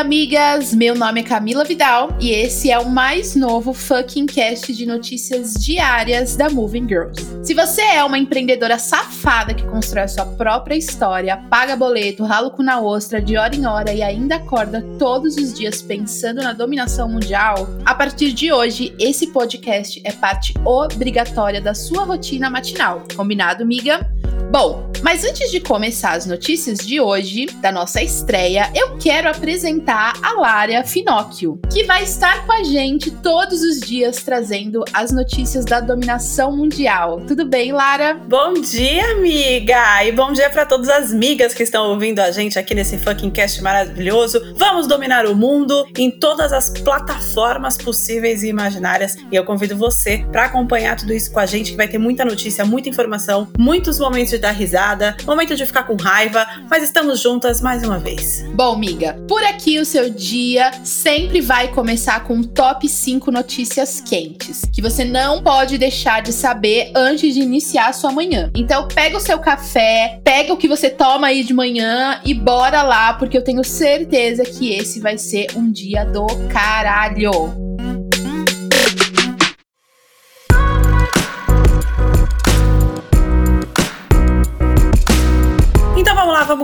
amigas! Meu nome é Camila Vidal e esse é o mais novo fucking cast de notícias diárias da Moving Girls. Se você é uma empreendedora safada que constrói a sua própria história, paga boleto, rala o cu na ostra de hora em hora e ainda acorda todos os dias pensando na dominação mundial, a partir de hoje, esse podcast é parte obrigatória da sua rotina matinal. Combinado, miga? Bom, mas antes de começar as notícias de hoje, da nossa estreia, eu quero apresentar a Lária Finóquio, que vai estar com a gente todos os dias trazendo as notícias da dominação mundial. Tudo bem, Lara? Bom dia, amiga! E bom dia para todas as migas que estão ouvindo a gente aqui nesse fucking cast maravilhoso. Vamos dominar o mundo em todas as plataformas possíveis e imaginárias. E eu convido você para acompanhar tudo isso com a gente, que vai ter muita notícia, muita informação, muitos momentos de dar risada, momento de ficar com raiva, mas estamos juntas mais uma vez. Bom, miga, por aqui o seu dia sempre vai começar com top 5 notícias quentes, que você não pode deixar de saber antes de iniciar a sua manhã. Então, pega o seu café, pega o que você toma aí de manhã e bora lá, porque eu tenho certeza que esse vai ser um dia do caralho.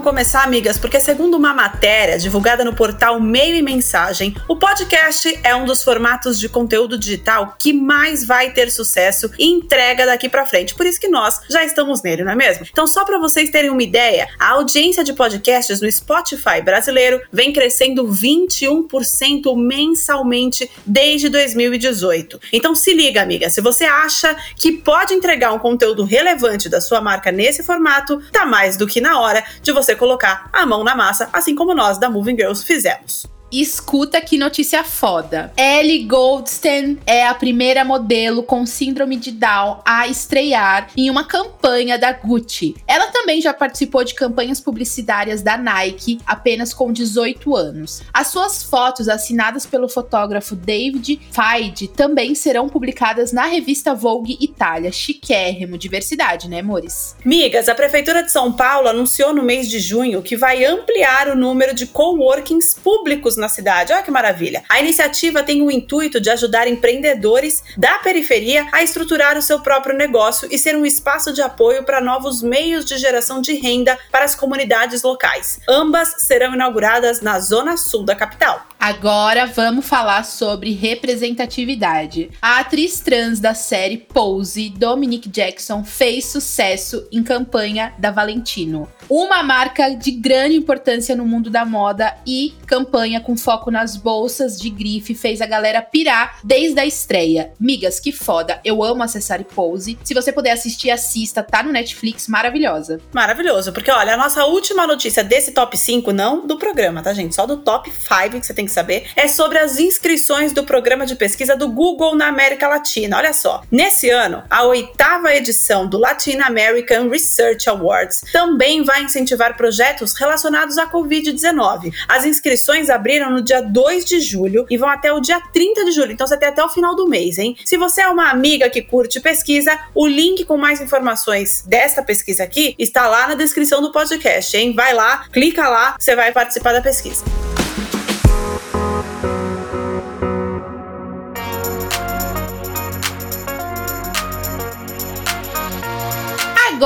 Começar, amigas, porque segundo uma matéria divulgada no portal Meio e Mensagem, o podcast é um dos formatos de conteúdo digital que mais vai ter sucesso e entrega daqui para frente. Por isso que nós já estamos nele, não é mesmo? Então, só para vocês terem uma ideia, a audiência de podcasts no Spotify brasileiro vem crescendo 21% mensalmente desde 2018. Então, se liga, amiga, se você acha que pode entregar um conteúdo relevante da sua marca nesse formato, tá mais do que na hora de você colocar a mão na massa, assim como nós da Moving Girls fizemos. Escuta que notícia foda. Ellie Goldstein é a primeira modelo com síndrome de Down a estrear em uma campanha da Gucci. Ela também já participou de campanhas publicitárias da Nike apenas com 18 anos. As suas fotos assinadas pelo fotógrafo David Feid também serão publicadas na revista Vogue Itália. Chiquérrimo, diversidade, né, amores? Migas, a prefeitura de São Paulo anunciou no mês de junho que vai ampliar o número de coworkings públicos na cidade. Olha que maravilha. A iniciativa tem o intuito de ajudar empreendedores da periferia a estruturar o seu próprio negócio e ser um espaço de apoio para novos meios de geração de renda para as comunidades locais. Ambas serão inauguradas na zona sul da capital. Agora vamos falar sobre representatividade. A atriz trans da série Pose, Dominique Jackson, fez sucesso em campanha da Valentino, uma marca de grande importância no mundo da moda e campanha com foco nas bolsas de grife fez a galera pirar desde a estreia. Migas, que foda. Eu amo acessar Pose. Se você puder assistir, assista. Tá no Netflix, maravilhosa. Maravilhoso, porque olha, a nossa última notícia desse top 5, não do programa, tá, gente? Só do top 5 que você tem que saber, é sobre as inscrições do programa de pesquisa do Google na América Latina. Olha só. Nesse ano, a oitava edição do Latin American Research Awards também vai incentivar projetos relacionados à Covid-19. As inscrições abriram abriram no dia 2 de julho e vão até o dia 30 de julho. Então você tem até o final do mês, hein? Se você é uma amiga que curte pesquisa, o link com mais informações desta pesquisa aqui está lá na descrição do podcast, hein? Vai lá, clica lá, você vai participar da pesquisa.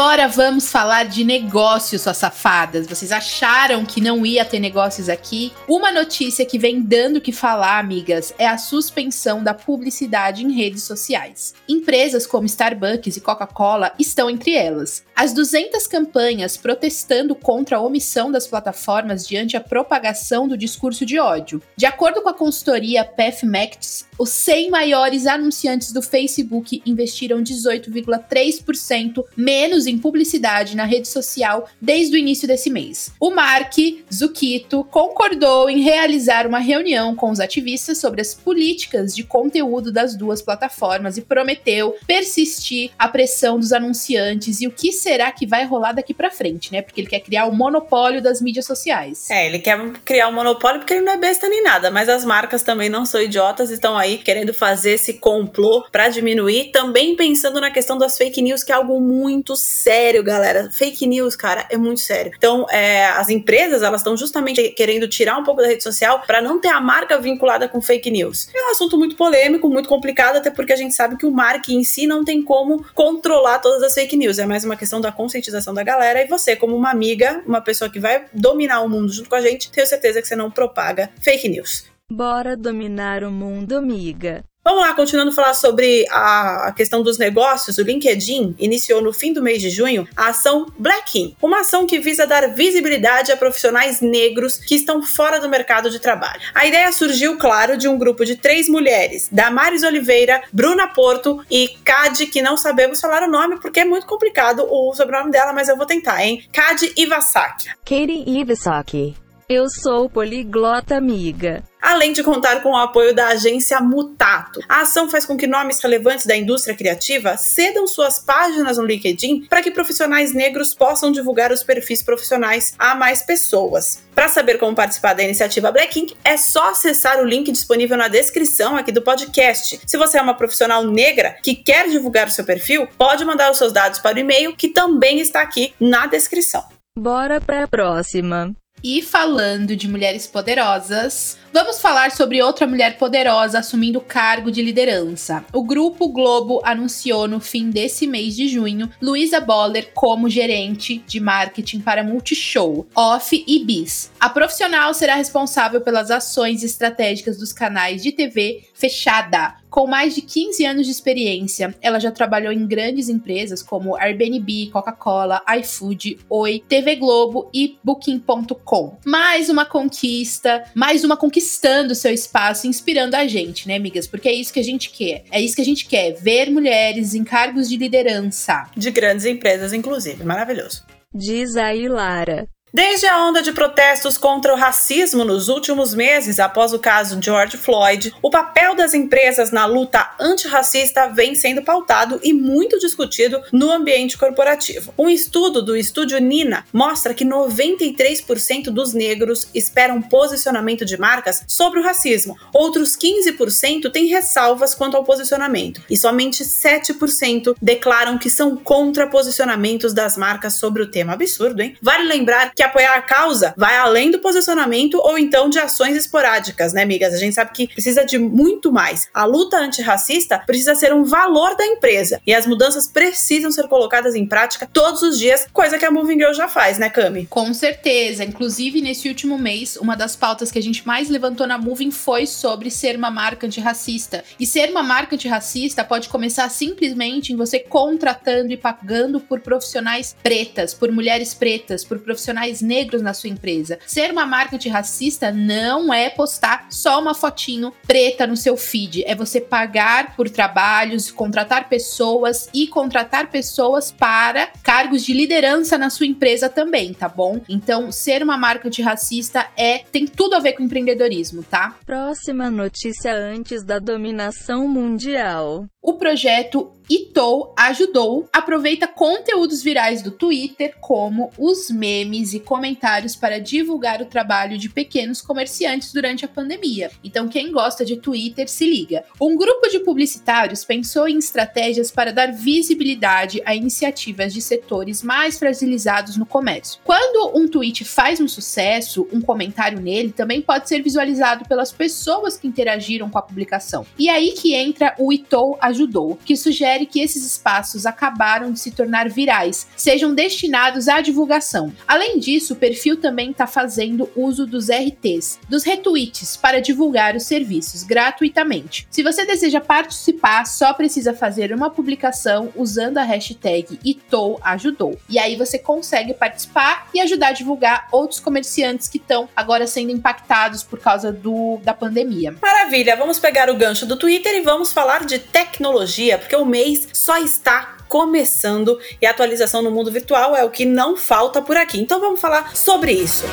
Agora vamos falar de negócios, suas safadas. Vocês acharam que não ia ter negócios aqui? Uma notícia que vem dando o que falar, amigas, é a suspensão da publicidade em redes sociais. Empresas como Starbucks e Coca-Cola estão entre elas. As 200 campanhas protestando contra a omissão das plataformas diante a propagação do discurso de ódio. De acordo com a consultoria PathMax, os 100 maiores anunciantes do Facebook investiram 18,3% menos em publicidade na rede social desde o início desse mês. O Mark Zucchito concordou em realizar uma reunião com os ativistas sobre as políticas de conteúdo das duas plataformas e prometeu persistir a pressão dos anunciantes e o que será que vai rolar daqui para frente, né? Porque ele quer criar o monopólio das mídias sociais. É, ele quer criar um monopólio porque ele não é besta nem nada, mas as marcas também não são idiotas, estão aí querendo fazer esse complô para diminuir, também pensando na questão das fake news, que é algo muito sério galera. Fake news, cara, é muito sério. Então, é, as empresas, elas estão justamente querendo tirar um pouco da rede social para não ter a marca vinculada com fake news. É um assunto muito polêmico, muito complicado, até porque a gente sabe que o marketing em si não tem como controlar todas as fake news. É mais uma questão da conscientização da galera e você, como uma amiga, uma pessoa que vai dominar o mundo junto com a gente, tenho certeza que você não propaga fake news. Bora dominar o mundo, amiga. Vamos lá, continuando a falar sobre a, questão dos negócios, o LinkedIn iniciou no fim do mês de junho a ação Black uma ação que visa dar visibilidade a profissionais negros que estão fora do mercado de trabalho. A ideia surgiu, claro, de um grupo de três mulheres, Damares Oliveira, Bruna Porto e Cade, que não sabemos falar o nome porque é muito complicado o sobrenome dela, mas eu vou tentar, hein? Cade Iwasaki. Katie Iwasaki. Eu sou poliglota amiga além de contar com o apoio da agência Mutato. A ação faz com que nomes relevantes da indústria criativa cedam suas páginas no LinkedIn para que profissionais negros possam divulgar os perfis profissionais a mais pessoas. Para saber como participar da iniciativa Black Ink, é só acessar o link disponível na descrição aqui do podcast. Se você é uma profissional negra que quer divulgar o seu perfil, pode mandar os seus dados para o e-mail que também está aqui na descrição. Bora para a próxima. E falando de mulheres poderosas, vamos falar sobre outra mulher poderosa assumindo cargo de liderança. O Grupo Globo anunciou no fim desse mês de junho Luísa Boller como gerente de marketing para Multishow, Off e Bis. A profissional será responsável pelas ações estratégicas dos canais de TV fechada, com mais de 15 anos de experiência, ela já trabalhou em grandes empresas como Airbnb, Coca-Cola, iFood, Oi, TV Globo e Booking.com. Mais uma conquista, mais uma conquistando seu espaço, inspirando a gente, né, amigas? Porque é isso que a gente quer. É isso que a gente quer, ver mulheres em cargos de liderança. De grandes empresas, inclusive. Maravilhoso. Diz a Lara. Desde a onda de protestos contra o racismo nos últimos meses, após o caso George Floyd, o papel das empresas na luta antirracista vem sendo pautado e muito discutido no ambiente corporativo. Um estudo do estúdio Nina mostra que 93% dos negros esperam posicionamento de marcas sobre o racismo, outros 15% têm ressalvas quanto ao posicionamento, e somente 7% declaram que são contra posicionamentos das marcas sobre o tema. Absurdo, hein? Vale lembrar que apoiar a causa vai além do posicionamento ou então de ações esporádicas, né, amigas? A gente sabe que precisa de muito mais. A luta antirracista precisa ser um valor da empresa e as mudanças precisam ser colocadas em prática todos os dias, coisa que a Moving Girl já faz, né, Cami? Com certeza. Inclusive, nesse último mês, uma das pautas que a gente mais levantou na Moving foi sobre ser uma marca antirracista. E ser uma marca antirracista pode começar simplesmente em você contratando e pagando por profissionais pretas, por mulheres pretas, por profissionais profissionais negros na sua empresa. Ser uma marca antirracista não é postar só uma fotinho preta no seu feed, é você pagar por trabalhos, contratar pessoas e contratar pessoas para cargos de liderança na sua empresa também, tá bom? Então, ser uma marca antirracista é tem tudo a ver com empreendedorismo, tá? Próxima notícia antes da dominação mundial. O projeto Itou ajudou aproveita conteúdos virais do Twitter, como os memes e comentários para divulgar o trabalho de pequenos comerciantes durante a pandemia. Então, quem gosta de Twitter, se liga. Um grupo de publicitários pensou em estratégias para dar visibilidade a iniciativas de setores mais fragilizados no comércio. Quando um tweet faz um sucesso, um comentário nele também pode ser visualizado pelas pessoas que interagiram com a publicação. E aí que entra o Itou ajudou, que sugere que esses espaços acabaram de se tornar virais, sejam destinados à divulgação. Além disso, o perfil também está fazendo uso dos RTs, dos retweets, para divulgar os serviços gratuitamente. Se você deseja participar, só precisa fazer uma publicação usando a hashtag ITOUajudou. E aí você consegue participar e ajudar a divulgar outros comerciantes que estão agora sendo impactados por causa do, da pandemia. Maravilha, vamos pegar o gancho do Twitter e vamos falar de tecnologia, porque o mês só está começando e atualização no mundo virtual é o que não falta por aqui. Então vamos falar sobre isso.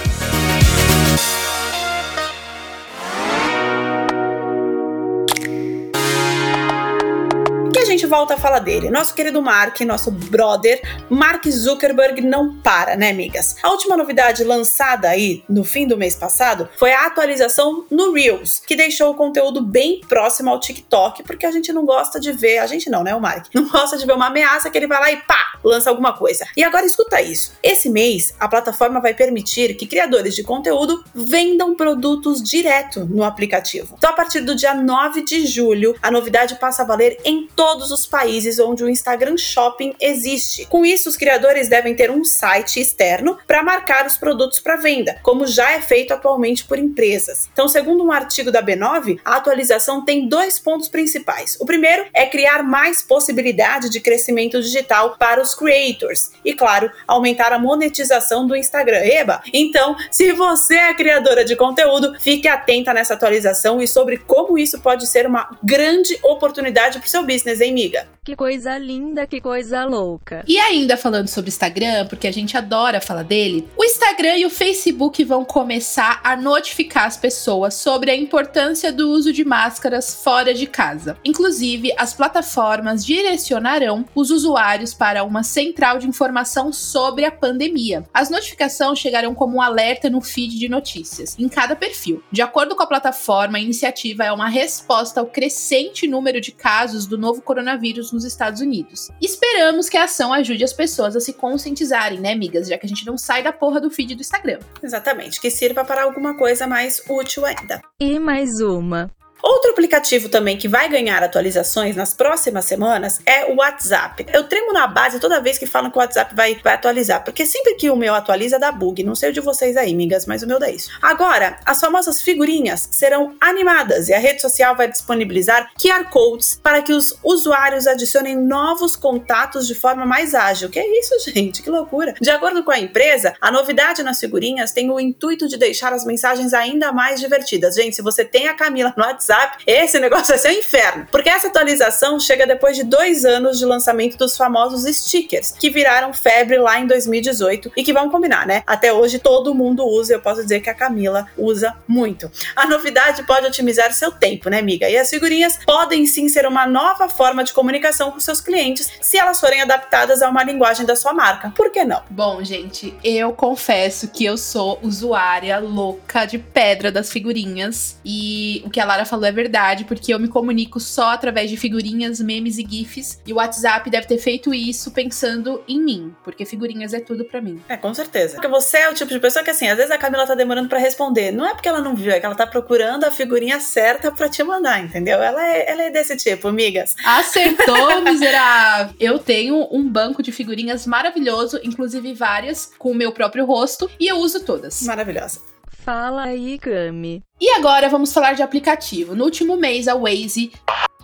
Volta a falar dele. Nosso querido Mark, nosso brother, Mark Zuckerberg não para, né, amigas? A última novidade lançada aí no fim do mês passado foi a atualização no Reels, que deixou o conteúdo bem próximo ao TikTok, porque a gente não gosta de ver, a gente não, né, o Mark? Não gosta de ver uma ameaça que ele vai lá e pá, lança alguma coisa. E agora escuta isso. Esse mês, a plataforma vai permitir que criadores de conteúdo vendam produtos direto no aplicativo. Então, a partir do dia 9 de julho, a novidade passa a valer em todos os países onde o Instagram Shopping existe. Com isso, os criadores devem ter um site externo para marcar os produtos para venda, como já é feito atualmente por empresas. Então, segundo um artigo da B9, a atualização tem dois pontos principais. O primeiro é criar mais possibilidade de crescimento digital para os creators e, claro, aumentar a monetização do Instagram. Eba! Então, se você é criadora de conteúdo, fique atenta nessa atualização e sobre como isso pode ser uma grande oportunidade para o seu business, hein, miga? Que coisa linda, que coisa louca. E ainda falando sobre Instagram, porque a gente adora falar dele, o Instagram e o Facebook vão começar a notificar as pessoas sobre a importância do uso de máscaras fora de casa. Inclusive, as plataformas direcionarão os usuários para uma central de informação sobre a pandemia. As notificações chegarão como um alerta no feed de notícias, em cada perfil. De acordo com a plataforma, a iniciativa é uma resposta ao crescente número de casos do novo coronavírus nos Estados Unidos. Esperamos que a ação ajude as pessoas a se conscientizarem, né, amigas? Já que a gente não sai da porra do feed do Instagram. Exatamente, que sirva para alguma coisa mais útil ainda. E mais uma. Outro aplicativo também que vai ganhar atualizações nas próximas semanas é o WhatsApp. Eu tremo na base toda vez que falam que o WhatsApp vai, vai atualizar, porque sempre que o meu atualiza dá bug. Não sei o de vocês aí, migas, mas o meu dá isso. Agora, as famosas figurinhas serão animadas e a rede social vai disponibilizar QR Codes para que os usuários adicionem novos contatos de forma mais ágil. Que é isso, gente? Que loucura! De acordo com a empresa, a novidade nas figurinhas tem o intuito de deixar as mensagens ainda mais divertidas. Gente, se você tem a Camila no WhatsApp, WhatsApp, esse negócio vai ser um inferno. Porque essa atualização chega depois de dois anos de lançamento dos famosos stickers, que viraram febre lá em 2018 e que vão combinar, né? Até hoje todo mundo usa, eu posso dizer que a Camila usa muito. A novidade pode otimizar seu tempo, né, amiga? E as figurinhas podem sim ser uma nova forma de comunicação com seus clientes se elas forem adaptadas a uma linguagem da sua marca. Por que não? Bom, gente, eu confesso que eu sou usuária louca de pedra das figurinhas e o que a Lara falou falou é verdade, porque eu me comunico só através de figurinhas, memes e GIFs. E o WhatsApp deve ter feito isso pensando em mim, porque figurinhas é tudo para mim. É, com certeza. Porque você é o tipo de pessoa que, assim, às vezes a Camila tá demorando para responder. Não é porque ela não viu, é que ela tá procurando a figurinha certa para te mandar, entendeu? Ela é, ela é desse tipo, amigas. Acertou, miserável! Eu tenho um banco de figurinhas maravilhoso, inclusive várias, com o meu próprio rosto, e eu uso todas. Maravilhosa. Fala aí, Gami. E agora vamos falar de aplicativo. No último mês, a Waze.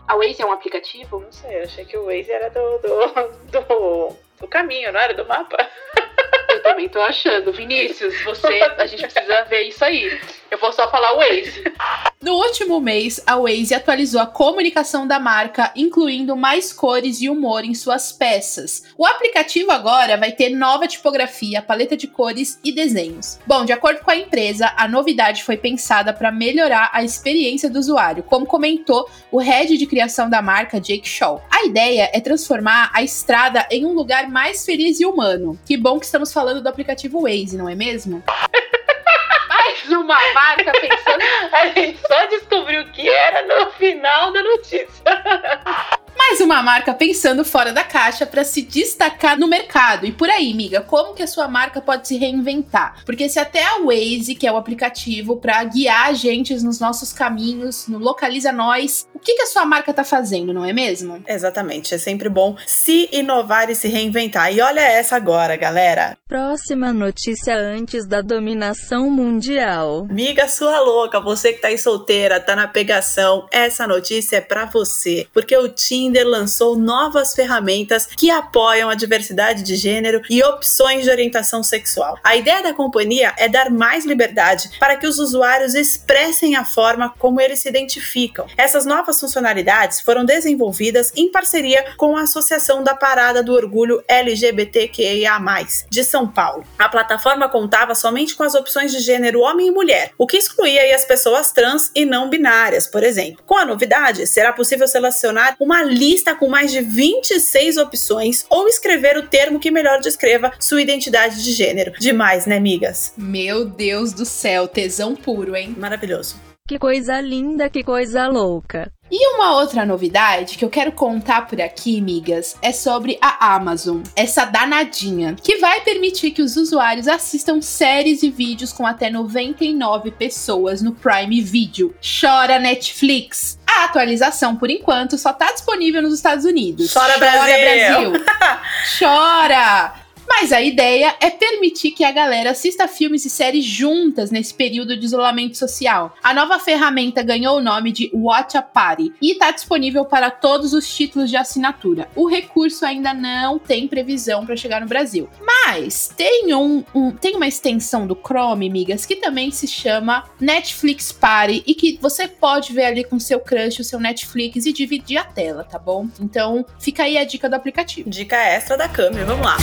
A Waze é um aplicativo? Não sei, eu achei que o Waze era do, do, do, do caminho, não era do mapa? Eu também tô achando. Vinícius, você, a gente precisa ver isso aí. Eu vou só falar Waze. No último mês, a Waze atualizou a comunicação da marca, incluindo mais cores e humor em suas peças. O aplicativo agora vai ter nova tipografia, paleta de cores e desenhos. Bom, de acordo com a empresa, a novidade foi pensada para melhorar a experiência do usuário, como comentou o head de criação da marca, Jake Shaw. A ideia é transformar a estrada em um lugar mais feliz e humano. Que bom que estamos falando do aplicativo Waze, não é mesmo? uma marca pensando. A gente só descobriu que era no final da notícia. Mais uma marca pensando fora da caixa para se destacar no mercado. E por aí, miga, como que a sua marca pode se reinventar? Porque se até a Waze, que é o aplicativo para guiar a gente nos nossos caminhos, no Localiza Nós, o que, que a sua marca tá fazendo, não é mesmo? Exatamente, é sempre bom se inovar e se reinventar. E olha essa agora, galera. Próxima notícia antes da dominação mundial. Miga sua louca, você que tá aí solteira, tá na pegação, essa notícia é para você, porque o Tinder Tinder lançou novas ferramentas que apoiam a diversidade de gênero e opções de orientação sexual. A ideia da companhia é dar mais liberdade para que os usuários expressem a forma como eles se identificam. Essas novas funcionalidades foram desenvolvidas em parceria com a Associação da Parada do Orgulho LGBTQIA+, de São Paulo. A plataforma contava somente com as opções de gênero homem e mulher, o que excluía as pessoas trans e não binárias, por exemplo. Com a novidade, será possível selecionar uma lista com mais de 26 opções ou escrever o termo que melhor descreva sua identidade de gênero. Demais, né, amigas? Meu Deus do céu, tesão puro, hein? Maravilhoso. Que coisa linda, que coisa louca. E uma outra novidade que eu quero contar por aqui, migas, é sobre a Amazon, essa danadinha, que vai permitir que os usuários assistam séries e vídeos com até 99 pessoas no Prime Video. Chora Netflix! A atualização, por enquanto, só tá disponível nos Estados Unidos. Chora, Brasil! Brasil. Chora! Mas a ideia é permitir que a galera assista filmes e séries juntas nesse período de isolamento social. A nova ferramenta ganhou o nome de Watch a Party e está disponível para todos os títulos de assinatura. O recurso ainda não tem previsão para chegar no Brasil. Mas tem, um, um, tem uma extensão do Chrome, migas, que também se chama Netflix Party e que você pode ver ali com seu crush o seu Netflix e dividir a tela, tá bom? Então fica aí a dica do aplicativo. Dica extra da câmera, vamos lá.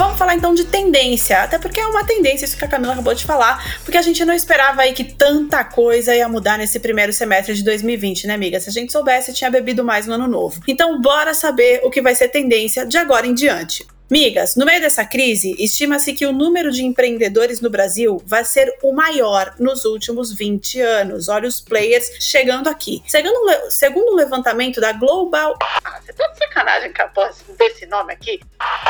Vamos falar então de tendência, até porque é uma tendência isso que a Camila acabou de falar, porque a gente não esperava aí que tanta coisa ia mudar nesse primeiro semestre de 2020, né, amiga? Se a gente soubesse, tinha bebido mais no ano novo. Então, bora saber o que vai ser tendência de agora em diante. Migas, no meio dessa crise, estima-se que o número de empreendedores no Brasil vai ser o maior nos últimos 20 anos. Olha os players chegando aqui. Segundo, segundo o levantamento da Global. Ah, você tá de sacanagem a desse nome aqui?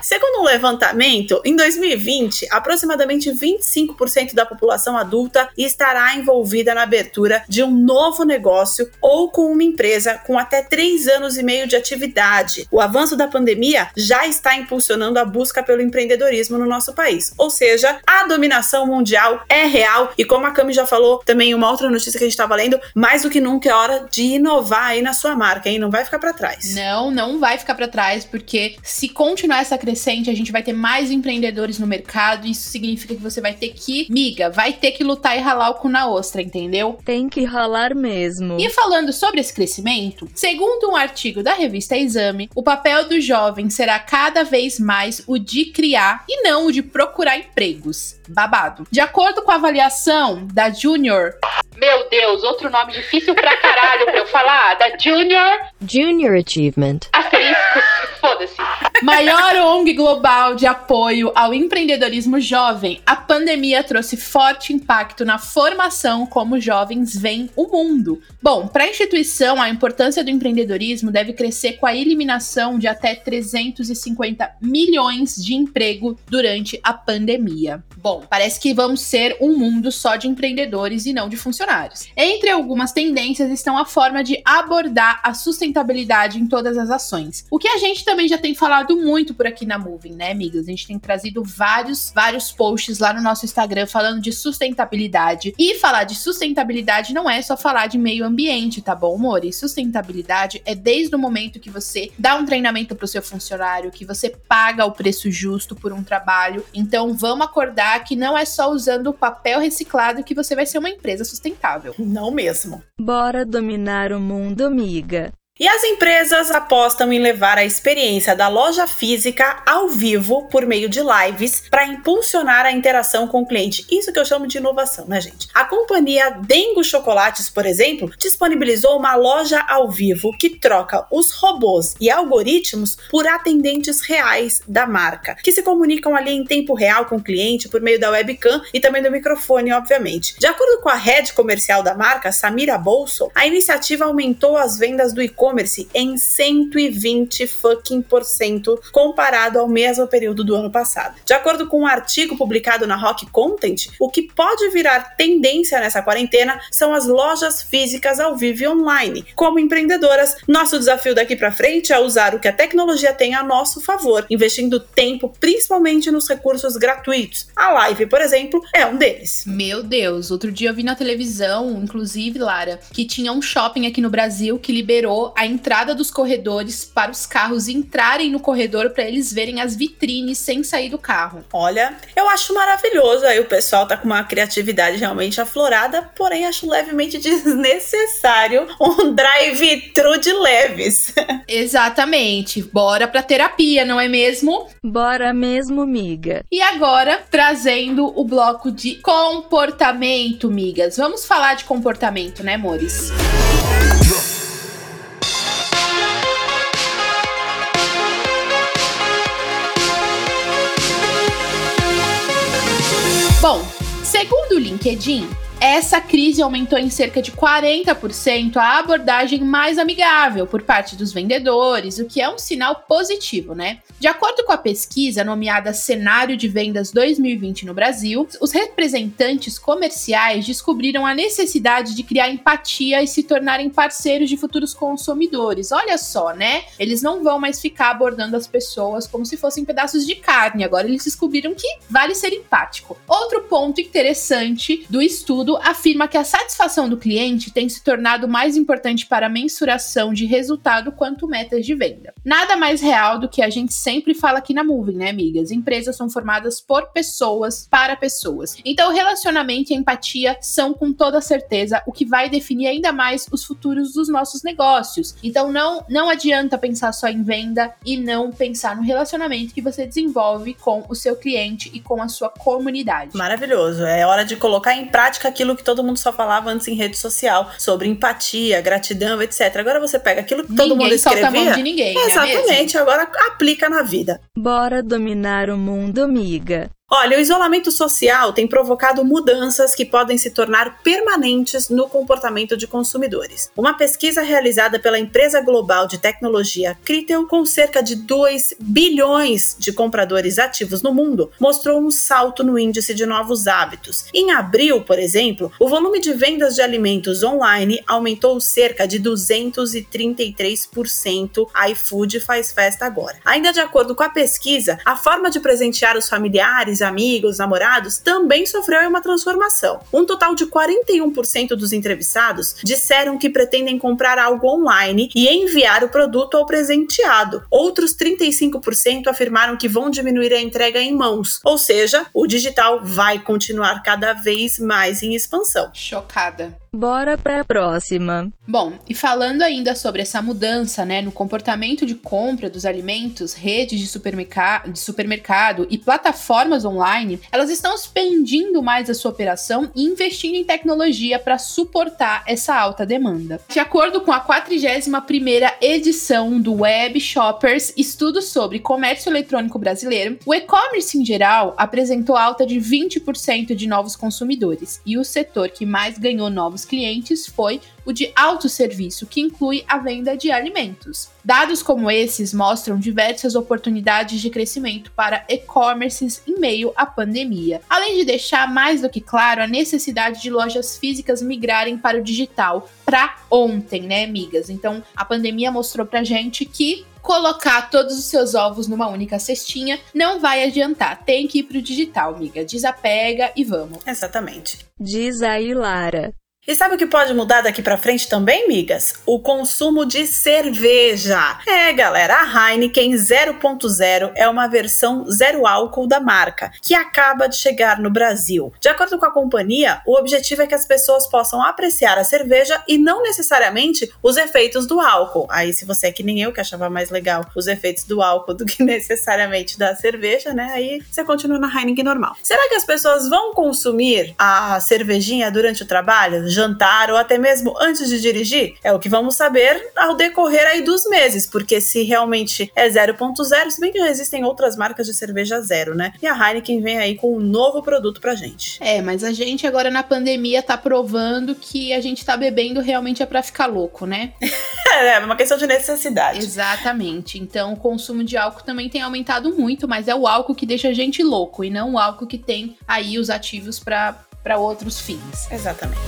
Segundo um levantamento, em 2020, aproximadamente 25% da população adulta estará envolvida na abertura de um novo negócio ou com uma empresa com até 3 anos e meio de atividade. O avanço da pandemia já está impulsionando a busca pelo empreendedorismo no nosso país. Ou seja, a dominação mundial é real e como a Cami já falou, também uma outra notícia que a gente estava lendo, mais do que nunca é hora de inovar aí na sua marca, hein? Não vai ficar para trás. Não, não vai ficar para trás, porque se continuar essa crescente, a gente vai ter mais empreendedores no mercado, e isso significa que você vai ter que, miga, vai ter que lutar e ralar o cu na ostra, entendeu? Tem que ralar mesmo. E falando sobre esse crescimento, segundo um artigo da revista Exame, o papel do jovem será cada vez mais mais o de criar e não o de procurar empregos. Babado. De acordo com a avaliação da Junior. Meu Deus, outro nome difícil pra caralho pra eu falar. Da Junior. Junior Achievement. Asterisco, foda-se. Maior ONG global de apoio ao empreendedorismo jovem, a pandemia trouxe forte impacto na formação como jovens veem o mundo. Bom, para a instituição, a importância do empreendedorismo deve crescer com a eliminação de até 350 milhões de emprego durante a pandemia. Bom, parece que vamos ser um mundo só de empreendedores e não de funcionários. Entre algumas tendências estão a forma de abordar a sustentabilidade em todas as ações. O que a gente também já tem falado muito por aqui na Moving, né, amigas? A gente tem trazido vários, vários posts lá no nosso Instagram falando de sustentabilidade. E falar de sustentabilidade não é só falar de meio ambiente, tá bom, amor? E sustentabilidade é desde o momento que você dá um treinamento pro seu funcionário, que você paga o preço justo por um trabalho. Então, vamos acordar que não é só usando o papel reciclado que você vai ser uma empresa sustentável. Não mesmo. Bora dominar o mundo, amiga. E as empresas apostam em levar a experiência da loja física ao vivo por meio de lives para impulsionar a interação com o cliente. Isso que eu chamo de inovação, né, gente? A companhia Dengo Chocolates, por exemplo, disponibilizou uma loja ao vivo que troca os robôs e algoritmos por atendentes reais da marca, que se comunicam ali em tempo real com o cliente por meio da webcam e também do microfone, obviamente. De acordo com a rede comercial da marca, Samira Bolso, a iniciativa aumentou as vendas do e-commerce e-commerce em 120 fucking por cento comparado ao mesmo período do ano passado. De acordo com um artigo publicado na Rock Content, o que pode virar tendência nessa quarentena são as lojas físicas ao vivo e online. Como empreendedoras, nosso desafio daqui para frente é usar o que a tecnologia tem a nosso favor, investindo tempo principalmente nos recursos gratuitos. A live, por exemplo, é um deles. Meu Deus, outro dia eu vi na televisão, inclusive, Lara, que tinha um shopping aqui no Brasil que liberou a entrada dos corredores para os carros entrarem no corredor para eles verem as vitrines sem sair do carro. Olha, eu acho maravilhoso. Aí o pessoal tá com uma criatividade realmente aflorada, porém acho levemente desnecessário um drive-thru de leves. Exatamente. Bora pra terapia, não é mesmo? Bora mesmo, miga. E agora, trazendo o bloco de comportamento, migas. Vamos falar de comportamento, né, amores? Segundo o LinkedIn, essa crise aumentou em cerca de 40% a abordagem mais amigável por parte dos vendedores, o que é um sinal positivo, né? De acordo com a pesquisa nomeada Cenário de Vendas 2020 no Brasil, os representantes comerciais descobriram a necessidade de criar empatia e se tornarem parceiros de futuros consumidores. Olha só, né? Eles não vão mais ficar abordando as pessoas como se fossem pedaços de carne. Agora eles descobriram que vale ser empático. Outro ponto interessante do estudo estudo afirma que a satisfação do cliente tem se tornado mais importante para a mensuração de resultado quanto metas de venda. Nada mais real do que a gente sempre fala aqui na Moving, né, amigas? Empresas são formadas por pessoas para pessoas. Então, relacionamento e empatia são com toda certeza o que vai definir ainda mais os futuros dos nossos negócios. Então, não não adianta pensar só em venda e não pensar no relacionamento que você desenvolve com o seu cliente e com a sua comunidade. Maravilhoso. É hora de colocar em prática aquilo que todo mundo só falava antes em rede social, sobre empatia, gratidão, etc. Agora você pega aquilo que todo ninguém mundo escrevia. solta a mão de ninguém, é Exatamente, mesmo? agora aplica na vida. Bora dominar o mundo, miga. Olha, o isolamento social tem provocado mudanças que podem se tornar permanentes no comportamento de consumidores. Uma pesquisa realizada pela empresa global de tecnologia Critel, com cerca de 2 bilhões de compradores ativos no mundo, mostrou um salto no índice de novos hábitos. Em abril, por exemplo, o volume de vendas de alimentos online aumentou cerca de 233%. A iFood faz festa agora. Ainda de acordo com a pesquisa, a forma de presentear os familiares amigos, namorados, também sofreu uma transformação. Um total de 41% dos entrevistados disseram que pretendem comprar algo online e enviar o produto ao presenteado. Outros 35% afirmaram que vão diminuir a entrega em mãos, ou seja, o digital vai continuar cada vez mais em expansão. Chocada. Bora pra próxima. Bom, e falando ainda sobre essa mudança né, no comportamento de compra dos alimentos, redes de, supermerca de supermercado e plataformas online, elas estão expandindo mais a sua operação e investindo em tecnologia para suportar essa alta demanda. De acordo com a 41ª edição do Web Shoppers, estudo sobre comércio eletrônico brasileiro, o e-commerce em geral apresentou alta de 20% de novos consumidores, e o setor que mais ganhou novos clientes foi o de autosserviço, que inclui a venda de alimentos. Dados como esses mostram diversas oportunidades de crescimento para e-commerces em meio à pandemia, além de deixar mais do que claro a necessidade de lojas físicas migrarem para o digital para ontem, né, amigas? Então, a pandemia mostrou pra gente que colocar todos os seus ovos numa única cestinha não vai adiantar. Tem que ir pro digital, amiga. Desapega e vamos. Exatamente. Diz aí, Lara. E sabe o que pode mudar daqui para frente também, migas? O consumo de cerveja. É, galera, a Heineken 0.0 é uma versão zero álcool da marca, que acaba de chegar no Brasil. De acordo com a companhia, o objetivo é que as pessoas possam apreciar a cerveja e não necessariamente os efeitos do álcool. Aí, se você é que nem eu, que achava mais legal os efeitos do álcool do que necessariamente da cerveja, né? Aí você continua na Heineken normal. Será que as pessoas vão consumir a cervejinha durante o trabalho? Jantar ou até mesmo antes de dirigir? É o que vamos saber ao decorrer aí dos meses, porque se realmente é 0.0, se bem que já existem outras marcas de cerveja zero, né? E a Heineken vem aí com um novo produto pra gente. É, mas a gente agora na pandemia tá provando que a gente tá bebendo realmente é pra ficar louco, né? É, é uma questão de necessidade. Exatamente. Então o consumo de álcool também tem aumentado muito, mas é o álcool que deixa a gente louco e não o álcool que tem aí os ativos pra para outros fins. Exatamente.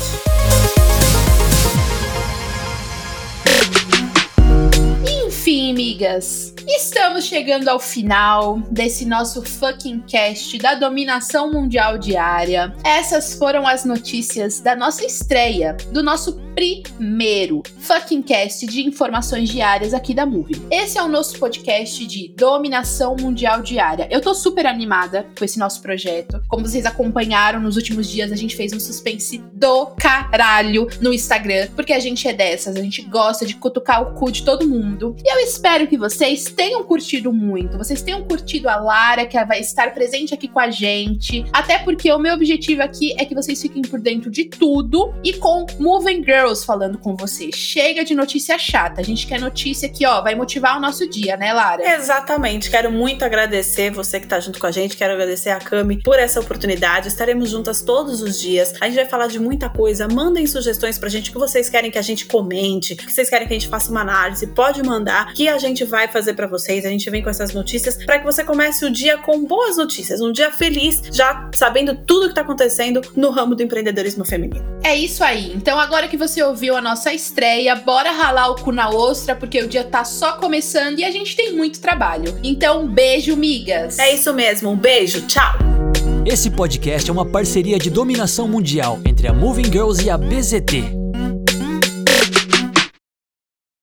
Enfim, amigas. Estamos chegando ao final desse nosso fucking cast da dominação mundial diária. Essas foram as notícias da nossa estreia, do nosso primeiro fucking cast de informações diárias aqui da Movie. Esse é o nosso podcast de dominação mundial diária. Eu tô super animada com esse nosso projeto. Como vocês acompanharam nos últimos dias, a gente fez um suspense do caralho no Instagram, porque a gente é dessas, a gente gosta de cutucar o cu de todo mundo. E eu espero que vocês tenham curtido muito, vocês tenham curtido a Lara, que vai estar presente aqui com a gente. Até porque o meu objetivo aqui é que vocês fiquem por dentro de tudo e com Moving Girl Girls falando com você. Chega de notícia chata. A gente quer notícia que, ó, vai motivar o nosso dia, né, Lara? Exatamente. Quero muito agradecer você que tá junto com a gente. Quero agradecer a Cami por essa oportunidade. Estaremos juntas todos os dias. A gente vai falar de muita coisa. Mandem sugestões pra gente que vocês querem que a gente comente, que vocês querem que a gente faça uma análise. Pode mandar que a gente vai fazer para vocês. A gente vem com essas notícias para que você comece o dia com boas notícias, um dia feliz, já sabendo tudo que tá acontecendo no ramo do empreendedorismo feminino. É isso aí. Então agora que você ouviu a nossa estreia, bora ralar o cu na ostra, porque o dia tá só começando e a gente tem muito trabalho. Então, um beijo, migas! É isso mesmo, um beijo, tchau! Esse podcast é uma parceria de dominação mundial entre a Moving Girls e a BZT.